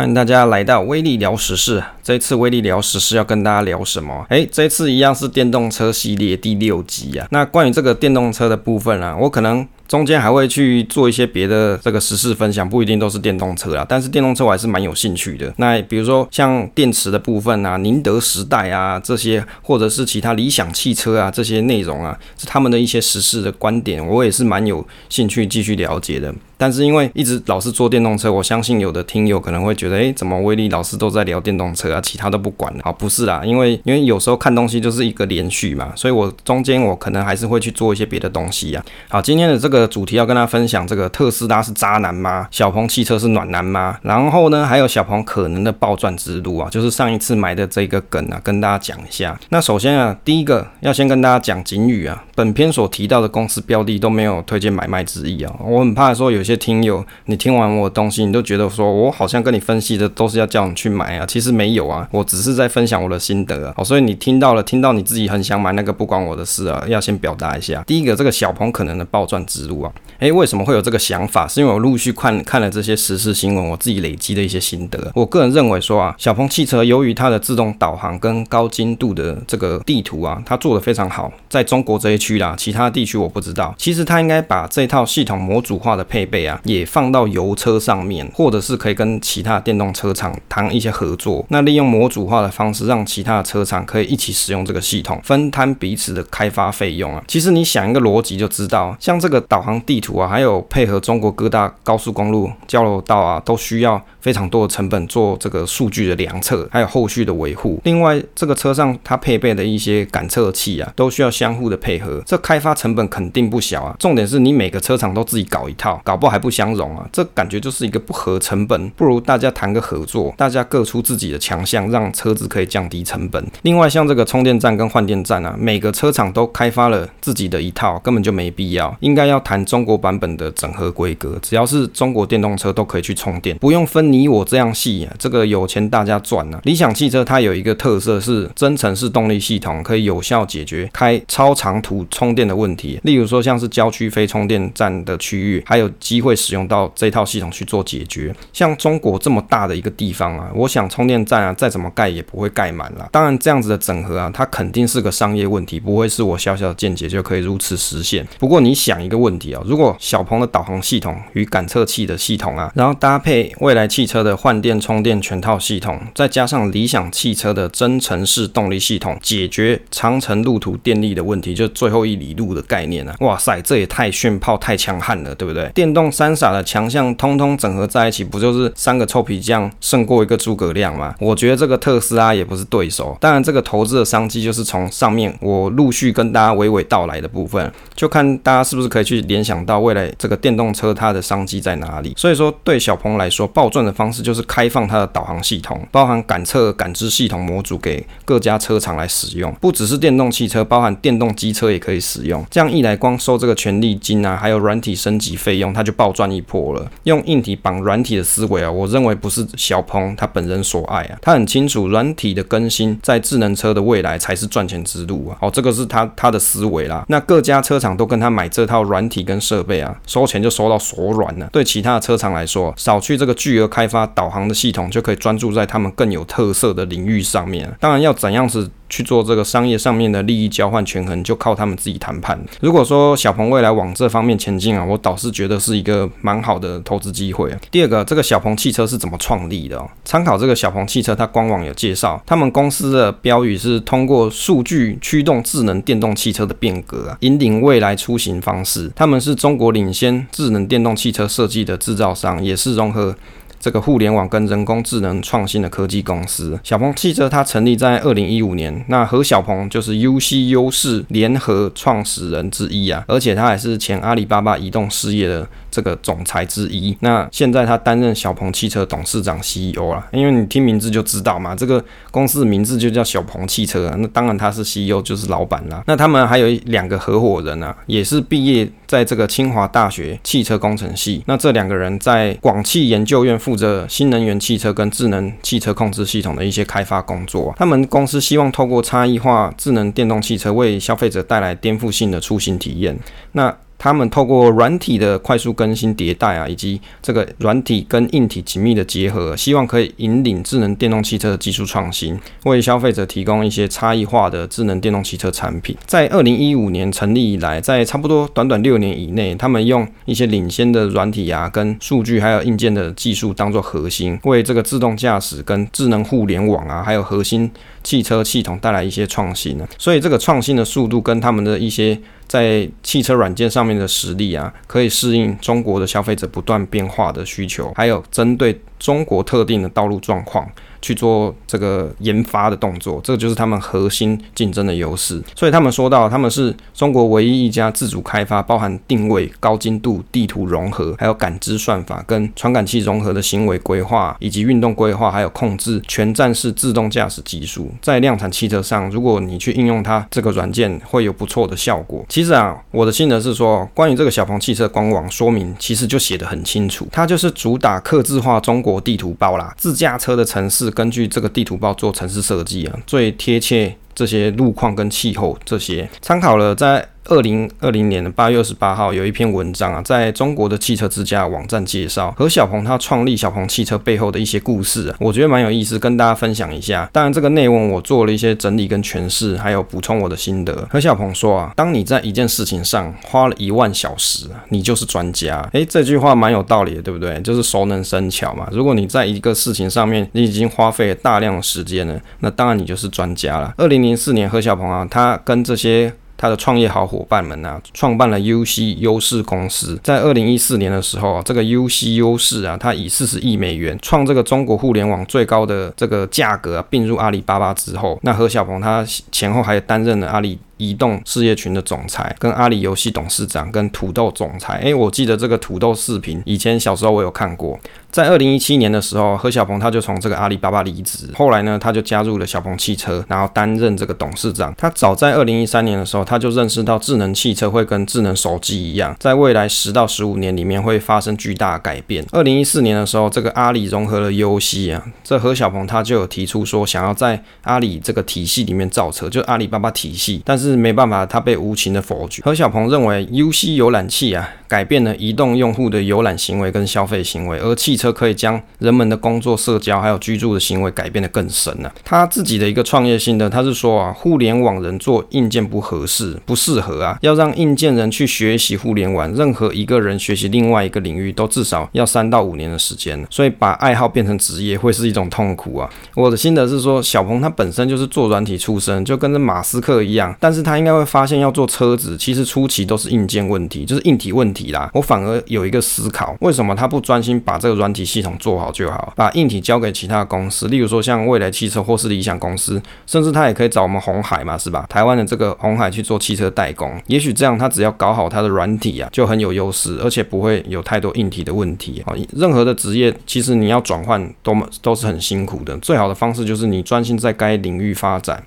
欢迎大家来到威力聊时事。这次威力聊时事要跟大家聊什么？诶，这次一样是电动车系列第六集啊。那关于这个电动车的部分啊，我可能。中间还会去做一些别的这个时事分享，不一定都是电动车啊，但是电动车我还是蛮有兴趣的。那比如说像电池的部分啊，宁德时代啊这些，或者是其他理想汽车啊这些内容啊，是他们的一些时事的观点，我也是蛮有兴趣继续了解的。但是因为一直老是做电动车，我相信有的听友可能会觉得，诶，怎么威力老师都在聊电动车啊，其他都不管了？好，不是啦，因为因为有时候看东西就是一个连续嘛，所以我中间我可能还是会去做一些别的东西呀。好，今天的这个主题要跟大家分享，这个特斯拉是渣男吗？小鹏汽车是暖男吗？然后呢，还有小鹏可能的暴赚之路啊，就是上一次埋的这个梗啊，跟大家讲一下。那首先啊，第一个要先跟大家讲警语啊，本篇所提到的公司标的都没有推荐买卖之意啊，我很怕说有些。些听友，你听完我的东西，你都觉得说我好像跟你分析的都是要叫你去买啊，其实没有啊，我只是在分享我的心得啊。好，所以你听到了，听到你自己很想买那个，不关我的事啊，要先表达一下。第一个，这个小鹏可能的暴赚之路啊，诶，为什么会有这个想法？是因为我陆续看看了这些时事新闻，我自己累积的一些心得。我个人认为说啊，小鹏汽车由于它的自动导航跟高精度的这个地图啊，它做得非常好，在中国这一区啦，其他地区我不知道。其实它应该把这套系统模组化的配备。也放到油车上面，或者是可以跟其他电动车厂谈一些合作。那利用模组化的方式，让其他的车厂可以一起使用这个系统，分摊彼此的开发费用啊。其实你想一个逻辑就知道，像这个导航地图啊，还有配合中国各大高速公路交流道啊，都需要非常多的成本做这个数据的量测，还有后续的维护。另外，这个车上它配备的一些感测器啊，都需要相互的配合，这开发成本肯定不小啊。重点是你每个车厂都自己搞一套，搞不好。还不相容啊，这感觉就是一个不合成本，不如大家谈个合作，大家各出自己的强项，让车子可以降低成本。另外，像这个充电站跟换电站啊，每个车厂都开发了自己的一套，根本就没必要。应该要谈中国版本的整合规格，只要是中国电动车都可以去充电，不用分你我这样细啊。这个有钱大家赚啊。理想汽车它有一个特色是增程式动力系统，可以有效解决开超长途充电的问题。例如说，像是郊区非充电站的区域，还有机。会使用到这套系统去做解决。像中国这么大的一个地方啊，我想充电站啊再怎么盖也不会盖满了。当然，这样子的整合啊，它肯定是个商业问题，不会是我小小的见解就可以如此实现。不过你想一个问题啊，如果小鹏的导航系统与感测器的系统啊，然后搭配未来汽车的换电充电全套系统，再加上理想汽车的增程式动力系统，解决长程路途电力的问题，就最后一里路的概念啊，哇塞，这也太炫炮太强悍了，对不对？电动用三傻的强项通通整合在一起，不就是三个臭皮匠胜过一个诸葛亮吗？我觉得这个特斯拉也不是对手。当然，这个投资的商机就是从上面我陆续跟大家娓娓道来的部分，就看大家是不是可以去联想到未来这个电动车它的商机在哪里。所以说，对小鹏来说，暴赚的方式就是开放它的导航系统，包含感测、感知系统模组给各家车厂来使用，不只是电动汽车，包含电动机车也可以使用。这样一来，光收这个权利金啊，还有软体升级费用，它就暴赚一波了。用硬体绑软体的思维啊，我认为不是小鹏他本人所爱啊。他很清楚软体的更新在智能车的未来才是赚钱之路啊。哦，这个是他他的思维啦。那各家车厂都跟他买这套软体跟设备啊，收钱就收到手软了。对其他的车厂来说，少去这个巨额开发导航的系统，就可以专注在他们更有特色的领域上面。当然要怎样子。去做这个商业上面的利益交换权衡，就靠他们自己谈判。如果说小鹏未来往这方面前进啊，我倒是觉得是一个蛮好的投资机会。第二个，这个小鹏汽车是怎么创立的？参考这个小鹏汽车，它官网有介绍，他们公司的标语是通过数据驱动智能电动汽车的变革，引领未来出行方式。他们是中国领先智能电动汽车设计的制造商，也是融合。这个互联网跟人工智能创新的科技公司，小鹏汽车它成立在二零一五年，那何小鹏就是 UC 优势联合创始人之一啊，而且他还是前阿里巴巴移动事业的这个总裁之一。那现在他担任小鹏汽车董事长 CEO 啦，因为你听名字就知道嘛，这个公司的名字就叫小鹏汽车啊，那当然他是 CEO 就是老板啦。那他们还有两个合伙人啊，也是毕业在这个清华大学汽车工程系，那这两个人在广汽研究院负责新能源汽车跟智能汽车控制系统的一些开发工作。他们公司希望透过差异化智能电动汽车，为消费者带来颠覆性的出行体验。那他们透过软体的快速更新迭代啊，以及这个软体跟硬体紧密的结合，希望可以引领智能电动汽车的技术创新，为消费者提供一些差异化的智能电动汽车产品。在二零一五年成立以来，在差不多短短六年以内，他们用一些领先的软体啊、跟数据还有硬件的技术当做核心，为这个自动驾驶跟智能互联网啊，还有核心汽车系统带来一些创新。所以这个创新的速度跟他们的一些在汽车软件上面的实力啊，可以适应中国的消费者不断变化的需求，还有针对中国特定的道路状况。去做这个研发的动作，这个就是他们核心竞争的优势。所以他们说到，他们是中国唯一一家自主开发、包含定位、高精度地图融合、还有感知算法跟传感器融合的行为规划以及运动规划，还有控制全站式自动驾驶技术。在量产汽车上，如果你去应用它这个软件，会有不错的效果。其实啊，我的心得是说，关于这个小鹏汽车官网说明，其实就写得很清楚，它就是主打客制化中国地图包啦，自驾车的城市。根据这个地图报做城市设计啊，最贴切这些路况跟气候这些，参考了在。二零二零年的八月二十八号，有一篇文章啊，在中国的汽车之家网站介绍何小鹏他创立小鹏汽车背后的一些故事，我觉得蛮有意思，跟大家分享一下。当然，这个内文我做了一些整理跟诠释，还有补充我的心得。何小鹏说啊，当你在一件事情上花了一万小时，你就是专家。诶，这句话蛮有道理的，对不对？就是熟能生巧嘛。如果你在一个事情上面你已经花费了大量的时间了，那当然你就是专家了。二零零四年，何小鹏啊，他跟这些他的创业好伙伴们啊，创办了 UC 优势公司。在二零一四年的时候，这个 UC 优势啊，他以四十亿美元创这个中国互联网最高的这个价格，并入阿里巴巴之后，那何小鹏他前后还担任了阿里。移动事业群的总裁，跟阿里游戏董事长，跟土豆总裁。诶，我记得这个土豆视频，以前小时候我有看过。在二零一七年的时候，何小鹏他就从这个阿里巴巴离职，后来呢，他就加入了小鹏汽车，然后担任这个董事长。他早在二零一三年的时候，他就认识到智能汽车会跟智能手机一样，在未来十到十五年里面会发生巨大改变。二零一四年的时候，这个阿里融合了优西啊，这何小鹏他就有提出说，想要在阿里这个体系里面造车，就阿里巴巴体系，但是。是没办法，他被无情的否决。何小鹏认为，UC 浏览器啊，改变了移动用户的游览行为跟消费行为，而汽车可以将人们的工作、社交还有居住的行为改变得更深呢、啊。他自己的一个创业心得，他是说啊，互联网人做硬件不合适，不适合啊，要让硬件人去学习互联网，任何一个人学习另外一个领域，都至少要三到五年的时间。所以把爱好变成职业会是一种痛苦啊。我的心得是说，小鹏他本身就是做软体出身，就跟着马斯克一样，但是。他应该会发现，要做车子，其实初期都是硬件问题，就是硬体问题啦。我反而有一个思考，为什么他不专心把这个软体系统做好就好，把硬体交给其他公司，例如说像蔚来汽车或是理想公司，甚至他也可以找我们红海嘛，是吧？台湾的这个红海去做汽车代工，也许这样他只要搞好他的软体啊，就很有优势，而且不会有太多硬体的问题啊。任何的职业，其实你要转换都都是很辛苦的，最好的方式就是你专心在该领域发展。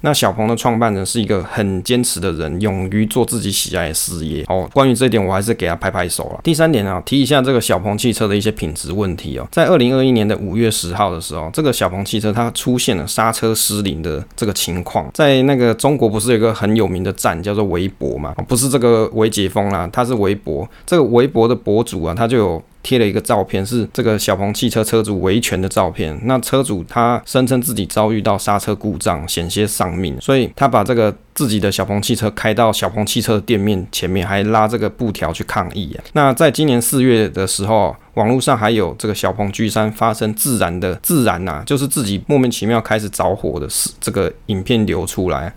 那小鹏的创办人是一个很坚持的人，勇于做自己喜爱的事业。哦，关于这一点，我还是给他拍拍手了。第三点啊，提一下这个小鹏汽车的一些品质问题哦。在二零二一年的五月十号的时候，这个小鹏汽车它出现了刹车失灵的这个情况。在那个中国不是有一个很有名的站叫做微博嘛？不是这个微解封啦，它是微博。这个微博的博主啊，他就有。贴了一个照片，是这个小鹏汽车车主维权的照片。那车主他声称自己遭遇到刹车故障，险些丧命，所以他把这个自己的小鹏汽车开到小鹏汽车店面前面，还拉这个布条去抗议啊。那在今年四月的时候，网络上还有这个小鹏 G3 发生自燃的自燃呐、就是自己莫名其妙开始着火的事，这个影片流出来。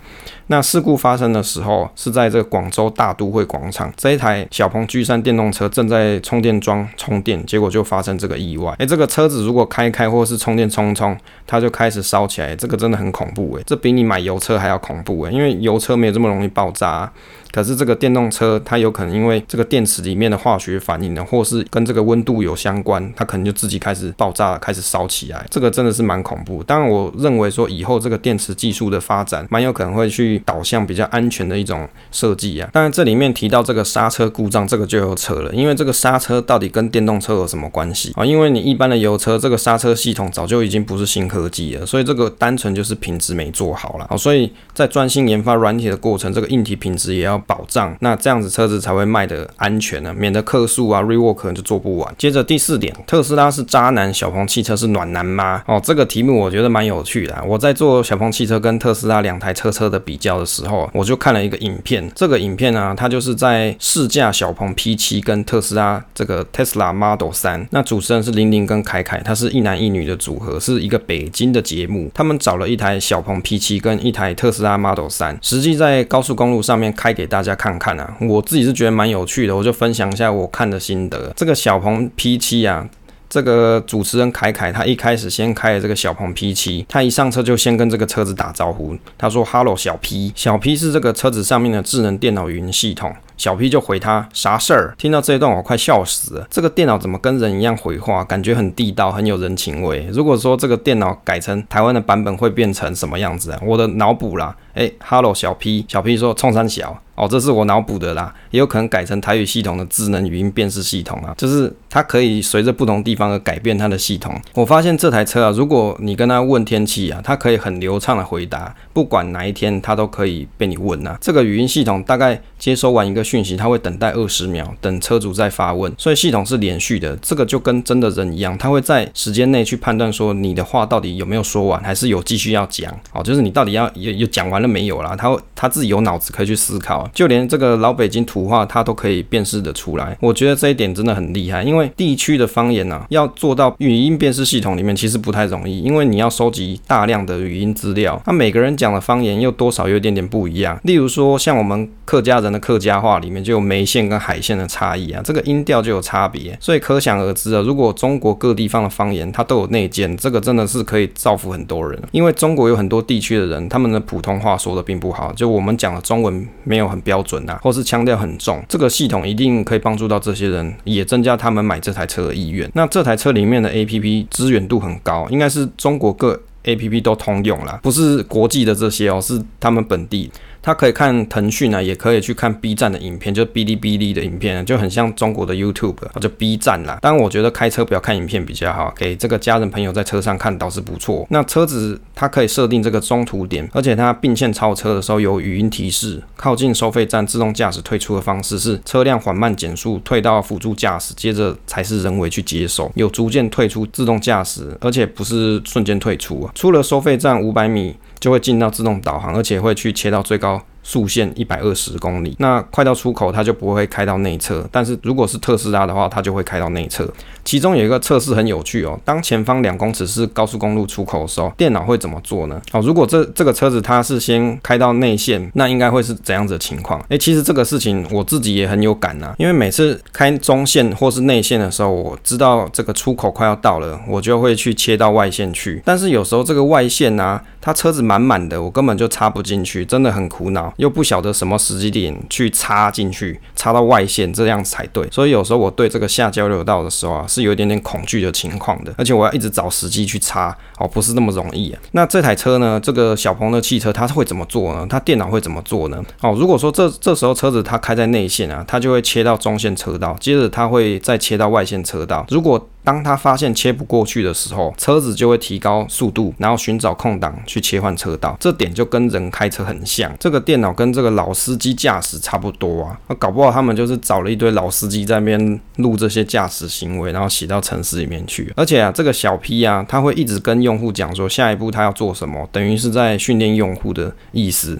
那事故发生的时候是在这个广州大都会广场，这一台小鹏 G3 电动车正在充电桩充电，结果就发生这个意外。诶，这个车子如果开开或是充电充充，它就开始烧起来，这个真的很恐怖诶，这比你买油车还要恐怖诶，因为油车没有这么容易爆炸。可是这个电动车，它有可能因为这个电池里面的化学反应呢，或是跟这个温度有相关，它可能就自己开始爆炸，开始烧起来。这个真的是蛮恐怖。当然，我认为说以后这个电池技术的发展，蛮有可能会去导向比较安全的一种设计啊。当然，这里面提到这个刹车故障，这个就有扯了，因为这个刹车到底跟电动车有什么关系啊？因为你一般的油车，这个刹车系统早就已经不是新科技了，所以这个单纯就是品质没做好了。好，所以在专心研发软体的过程，这个硬体品质也要保障，那这样子车子才会卖得安全呢，免得客诉啊，rework 可能就做不完。接着第四点，特斯拉是渣男，小鹏汽车是暖男吗？哦，这个题目我觉得蛮有趣的。我在做小鹏汽车跟特斯拉两台车车的比较的时候，我就看了一个影片。这个影片呢，它就是在试驾小鹏 P7 跟特斯拉这个 Tesla Model 3。那主持人是玲玲跟凯凯，他是一男一女的组合，是一个北京的节目。他们找了一台小鹏 P7 跟一台特斯拉 Model 3，实际在高速公路上面开给大家看看啊。我自己是觉得蛮有趣的，我就分享一下我看的心得。这个小鹏 P7 啊。这个主持人凯凯，他一开始先开了这个小鹏 P7，他一上车就先跟这个车子打招呼，他说：“Hello，小 P。”小 P 是这个车子上面的智能电脑语音系统。小 P 就回他：“啥事儿？”听到这一段，我快笑死了。这个电脑怎么跟人一样回话？感觉很地道，很有人情味。如果说这个电脑改成台湾的版本，会变成什么样子啊？我的脑补啦。哎，Hello，小 P。小 P 说：“冲三小。”哦，这是我脑补的啦，也有可能改成台语系统的智能语音辨识系统啊，就是它可以随着不同地方而改变它的系统。我发现这台车啊，如果你跟它问天气啊，它可以很流畅的回答，不管哪一天它都可以被你问啊。这个语音系统大概接收完一个讯息，它会等待二十秒，等车主再发问，所以系统是连续的。这个就跟真的人一样，它会在时间内去判断说你的话到底有没有说完，还是有继续要讲。哦，就是你到底要有有讲完了没有啦？它它自己有脑子可以去思考。就连这个老北京土话，它都可以辨识得出来。我觉得这一点真的很厉害，因为地区的方言呢、啊，要做到语音辨识系统里面其实不太容易，因为你要收集大量的语音资料，那每个人讲的方言又多少有一点点不一样。例如说，像我们客家人的客家话里面就有梅县跟海县的差异啊，这个音调就有差别，所以可想而知啊，如果中国各地方的方言它都有内建，这个真的是可以造福很多人。因为中国有很多地区的人，他们的普通话说的并不好，就我们讲的中文没有很标准啊。或是腔调很重，这个系统一定可以帮助到这些人，也增加他们买这台车的意愿。那这台车里面的 APP 资源度很高，应该是中国各 APP 都通用啦，不是国际的这些哦，是他们本地。他可以看腾讯啊，也可以去看 B 站的影片，就哔哩哔哩的影片，就很像中国的 YouTube，就 B 站啦。当，我觉得开车不要看影片比较好，给这个家人朋友在车上看倒是不错。那车子它可以设定这个中途点，而且它并线超车的时候有语音提示。靠近收费站自动驾驶退出的方式是车辆缓慢减速，退到辅助驾驶，接着才是人为去接手，有逐渐退出自动驾驶，而且不是瞬间退出啊。出了收费站五百米。就会进到自动导航，而且会去切到最高速限一百二十公里。那快到出口，它就不会开到内侧。但是如果是特斯拉的话，它就会开到内侧。其中有一个测试很有趣哦，当前方两公尺是高速公路出口的时候，电脑会怎么做呢？哦，如果这这个车子它是先开到内线，那应该会是怎样子的情况？诶，其实这个事情我自己也很有感呐，因为每次开中线或是内线的时候，我知道这个出口快要到了，我就会去切到外线去。但是有时候这个外线啊，它车子满满的，我根本就插不进去，真的很苦恼，又不晓得什么时机点去插进去，插到外线这样才对。所以有时候我对这个下交流道的时候啊，是有一点点恐惧的情况的，而且我要一直找时机去插，哦，不是那么容易啊。那这台车呢，这个小鹏的汽车它会怎么做呢？它电脑会怎么做呢？哦，如果说这这时候车子它开在内线啊，它就会切到中线车道，接着它会再切到外线车道。如果当他发现切不过去的时候，车子就会提高速度，然后寻找空档去切换车道。这点就跟人开车很像。这个电脑跟这个老司机驾驶差不多啊。那搞不好他们就是找了一堆老司机在那边录这些驾驶行为，然后写到程式里面去。而且啊，这个小 P 啊，他会一直跟用户讲说下一步他要做什么，等于是在训练用户的意思。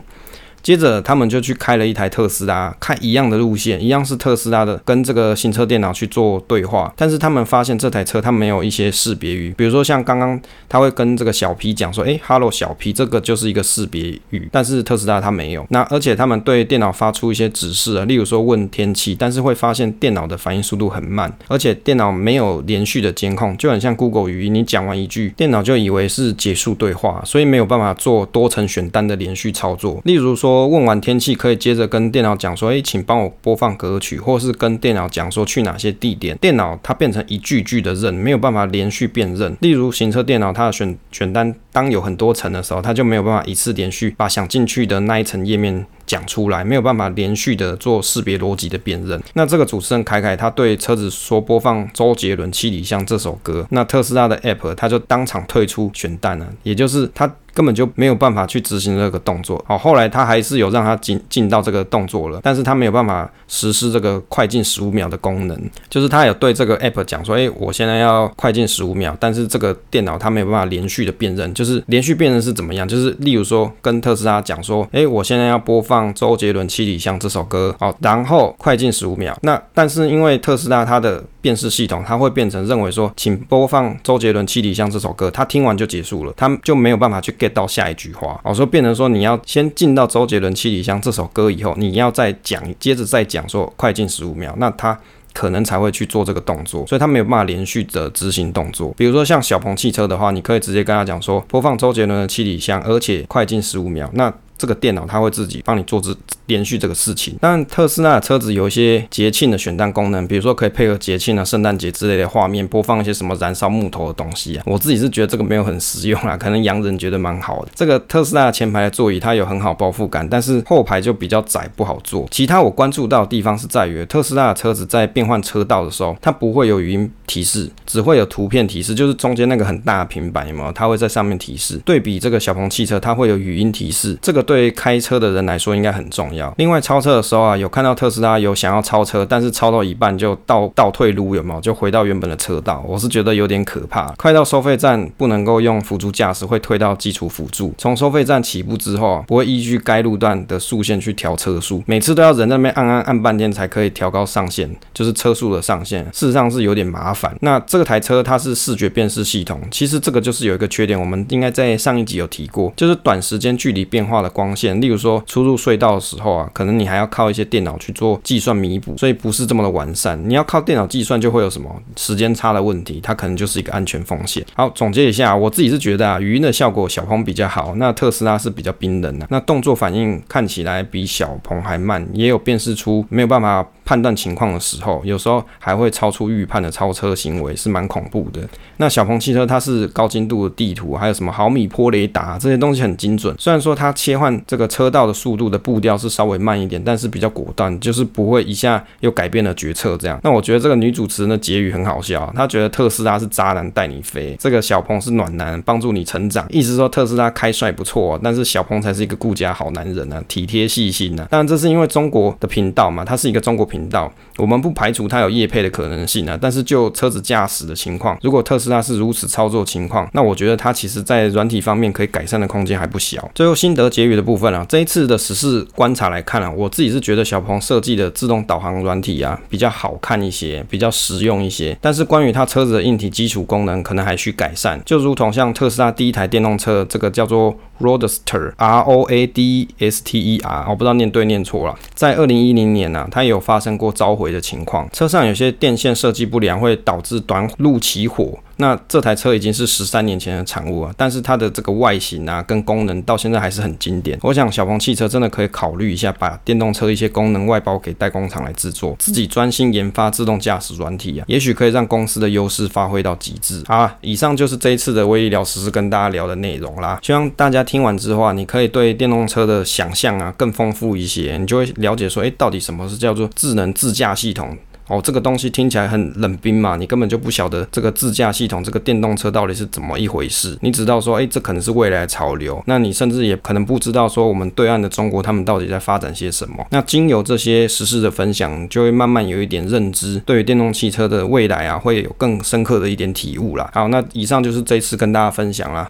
接着，他们就去开了一台特斯拉，开一样的路线，一样是特斯拉的，跟这个行车电脑去做对话。但是他们发现这台车它没有一些识别语，比如说像刚刚他会跟这个小 P 讲说：“诶，Hello，小 P，这个就是一个识别语。”但是特斯拉它没有。那而且他们对电脑发出一些指示啊，例如说问天气，但是会发现电脑的反应速度很慢，而且电脑没有连续的监控，就很像 Google 语音，你讲完一句，电脑就以为是结束对话，所以没有办法做多层选单的连续操作。例如说。说问完天气，可以接着跟电脑讲说，诶，请帮我播放歌曲，或是跟电脑讲说去哪些地点。电脑它变成一句句的认，没有办法连续辨认。例如行车电脑，它的选选单当有很多层的时候，它就没有办法一次连续把想进去的那一层页面讲出来，没有办法连续的做识别逻辑的辨认。那这个主持人凯凯他对车子说播放周杰伦《七里香》这首歌，那特斯拉的 App 他就当场退出选单了，也就是他。根本就没有办法去执行这个动作。好，后来他还是有让他进进到这个动作了，但是他没有办法实施这个快进十五秒的功能。就是他有对这个 app 讲说，诶，我现在要快进十五秒，但是这个电脑它没有办法连续的辨认。就是连续辨认是怎么样？就是例如说跟特斯拉讲说，诶，我现在要播放周杰伦《七里香》这首歌，好，然后快进十五秒。那但是因为特斯拉它的辨识系统，它会变成认为说，请播放周杰伦《七里香》这首歌，他听完就结束了，他就没有办法去。Get 到下一句话，我说变成说你要先进到周杰伦《七里香》这首歌以后，你要再讲，接着再讲说快进十五秒，那他可能才会去做这个动作，所以他没有办法连续的执行动作。比如说像小鹏汽车的话，你可以直接跟他讲说播放周杰伦的《七里香》，而且快进十五秒，那。这个电脑它会自己帮你做这连续这个事情。但特斯拉的车子有一些节庆的选单功能，比如说可以配合节庆啊、圣诞节之类的画面播放一些什么燃烧木头的东西啊。我自己是觉得这个没有很实用啦，可能洋人觉得蛮好的。这个特斯拉的前排的座椅它有很好包覆感，但是后排就比较窄，不好坐。其他我关注到的地方是在于特斯拉的车子在变换车道的时候，它不会有语音提示，只会有图片提示，就是中间那个很大的平板有没有？它会在上面提示。对比这个小鹏汽车，它会有语音提示，这个对开车的人来说应该很重要。另外，超车的时候啊，有看到特斯拉有想要超车，但是超到一半就倒倒退路，有没有？就回到原本的车道。我是觉得有点可怕。快到收费站不能够用辅助驾驶，会退到基础辅助。从收费站起步之后啊，不会依据该路段的速限去调车速，每次都要人在那边按按按半天才可以调高上限，就是车速的上限。事实上是有点麻烦。那这个台车它是视觉辨识系统，其实这个就是有一个缺点，我们应该在上一集有提过，就是短时间距离变化的光线，例如说。出入隧道的时候啊，可能你还要靠一些电脑去做计算弥补，所以不是这么的完善。你要靠电脑计算，就会有什么时间差的问题，它可能就是一个安全风险。好，总结一下，我自己是觉得啊，语音的效果小鹏比较好，那特斯拉是比较冰冷的，那动作反应看起来比小鹏还慢，也有辨识出没有办法判断情况的时候，有时候还会超出预判的超车行为，是蛮恐怖的。那小鹏汽车它是高精度的地图，还有什么毫米波雷达这些东西很精准，虽然说它切换这个车道。的速度的步调是稍微慢一点，但是比较果断，就是不会一下又改变了决策这样。那我觉得这个女主持人的结语很好笑，她觉得特斯拉是渣男带你飞，这个小鹏是暖男帮助你成长。意思说特斯拉开帅不错，但是小鹏才是一个顾家好男人啊，体贴细心啊。当然这是因为中国的频道嘛，它是一个中国频道，我们不排除它有业配的可能性啊。但是就车子驾驶的情况，如果特斯拉是如此操作情况，那我觉得它其实在软体方面可以改善的空间还不小。最后心得结语的部分啊，这一次的实事观察来看啊，我自己是觉得小鹏设计的自动导航软体啊比较好看一些，比较实用一些。但是关于它车子的硬体基础功能，可能还需改善。就如同像特斯拉第一台电动车，这个叫做 Roadster，R O A D S T E R，我不知道念对念错了。在二零一零年呢、它也有发生过召回的情况，车上有些电线设计不良，会导致短路起火。那这台车已经是十三年前的产物啊，但是它的这个外形啊跟功能到现在还是很经典。我想小鹏汽车真的可以考虑一下，把电动车一些功能外包给代工厂来制作，自己专心研发自动驾驶软体啊，也许可以让公司的优势发挥到极致。好啊，以上就是这一次的威力聊时事跟大家聊的内容啦。希望大家听完之后啊，你可以对电动车的想象啊更丰富一些，你就会了解说，诶，到底什么是叫做智能自驾系统？哦，这个东西听起来很冷冰嘛，你根本就不晓得这个自驾系统，这个电动车到底是怎么一回事。你只知道说，哎，这可能是未来潮流。那你甚至也可能不知道说，我们对岸的中国他们到底在发展些什么。那经由这些实事的分享，就会慢慢有一点认知，对于电动汽车的未来啊，会有更深刻的一点体悟啦。好，那以上就是这次跟大家分享啦。